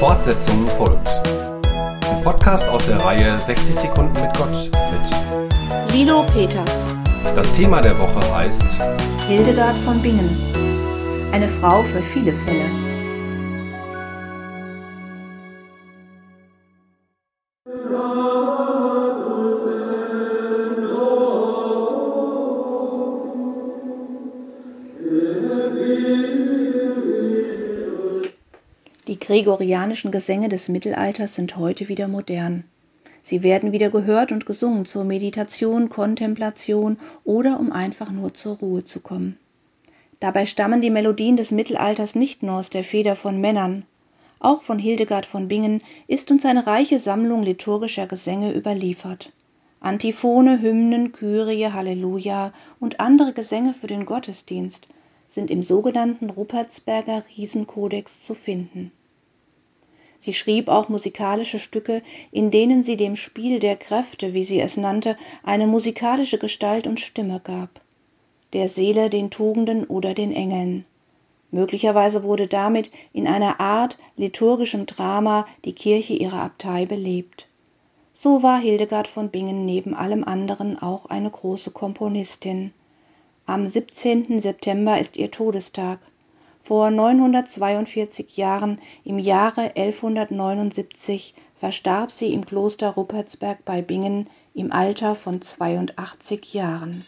Fortsetzung folgt. Ein Podcast aus der Reihe 60 Sekunden mit Gott mit Lilo Peters. Das Thema der Woche heißt Hildegard von Bingen. Eine Frau für viele Fälle. Gregorianischen Gesänge des Mittelalters sind heute wieder modern. Sie werden wieder gehört und gesungen zur Meditation, Kontemplation oder um einfach nur zur Ruhe zu kommen. Dabei stammen die Melodien des Mittelalters nicht nur aus der Feder von Männern. Auch von Hildegard von Bingen ist uns eine reiche Sammlung liturgischer Gesänge überliefert. Antiphone, Hymnen, Kyrie, Halleluja und andere Gesänge für den Gottesdienst sind im sogenannten Ruppertsberger Riesenkodex zu finden. Sie schrieb auch musikalische Stücke, in denen sie dem Spiel der Kräfte, wie sie es nannte, eine musikalische Gestalt und Stimme gab. Der Seele, den Tugenden oder den Engeln. Möglicherweise wurde damit in einer Art liturgischem Drama die Kirche ihrer Abtei belebt. So war Hildegard von Bingen neben allem anderen auch eine große Komponistin. Am 17. September ist ihr Todestag vor 942 Jahren, im Jahre 1179, verstarb sie im Kloster Ruppertsberg bei Bingen im Alter von 82 Jahren